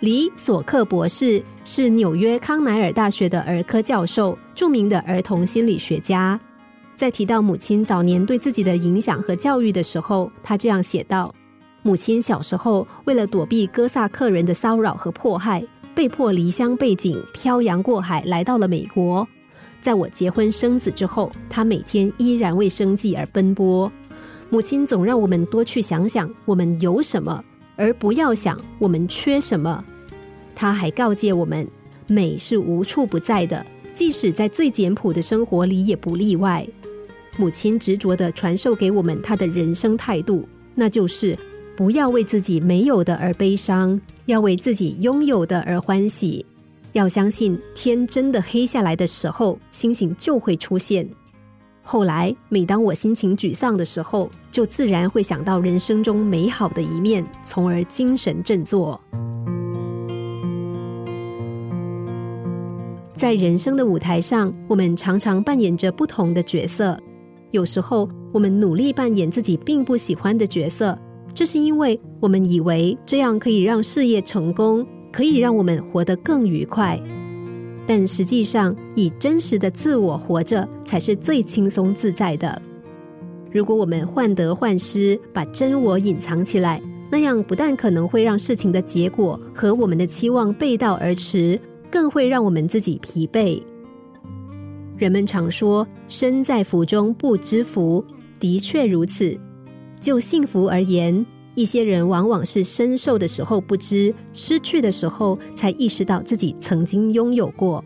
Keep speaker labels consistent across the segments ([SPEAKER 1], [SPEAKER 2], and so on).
[SPEAKER 1] 李索克博士是纽约康奈尔大学的儿科教授，著名的儿童心理学家。在提到母亲早年对自己的影响和教育的时候，他这样写道：“母亲小时候为了躲避哥萨克人的骚扰和迫害，被迫离乡背井，漂洋过海来到了美国。在我结婚生子之后，她每天依然为生计而奔波。母亲总让我们多去想想我们有什么，而不要想我们缺什么。她还告诫我们，美是无处不在的，即使在最简朴的生活里也不例外。”母亲执着的传授给我们她的人生态度，那就是不要为自己没有的而悲伤，要为自己拥有的而欢喜。要相信天真的黑下来的时候，星星就会出现。后来，每当我心情沮丧的时候，就自然会想到人生中美好的一面，从而精神振作。在人生的舞台上，我们常常扮演着不同的角色。有时候，我们努力扮演自己并不喜欢的角色，这是因为我们以为这样可以让事业成功，可以让我们活得更愉快。但实际上，以真实的自我活着才是最轻松自在的。如果我们患得患失，把真我隐藏起来，那样不但可能会让事情的结果和我们的期望背道而驰，更会让我们自己疲惫。人们常说“身在福中不知福”，的确如此。就幸福而言，一些人往往是身受的时候不知，失去的时候才意识到自己曾经拥有过。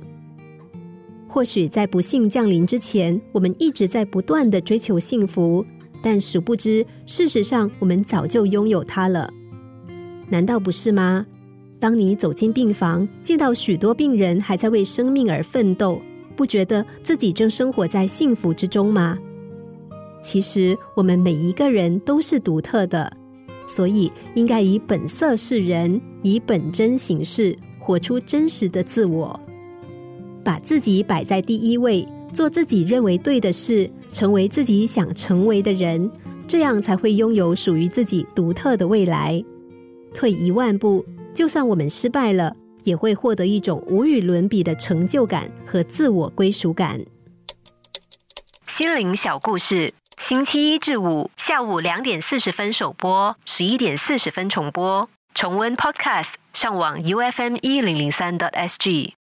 [SPEAKER 1] 或许在不幸降临之前，我们一直在不断的追求幸福，但殊不知，事实上我们早就拥有它了。难道不是吗？当你走进病房，见到许多病人还在为生命而奋斗。不觉得自己正生活在幸福之中吗？其实我们每一个人都是独特的，所以应该以本色示人，以本真行事，活出真实的自我，把自己摆在第一位，做自己认为对的事，成为自己想成为的人，这样才会拥有属于自己独特的未来。退一万步，就算我们失败了。也会获得一种无与伦比的成就感和自我归属感。心灵小故事，星期一至五下午两点四十分首播，十一点四十分重播。重温 Podcast，上网 U F M 一零零三 t S G。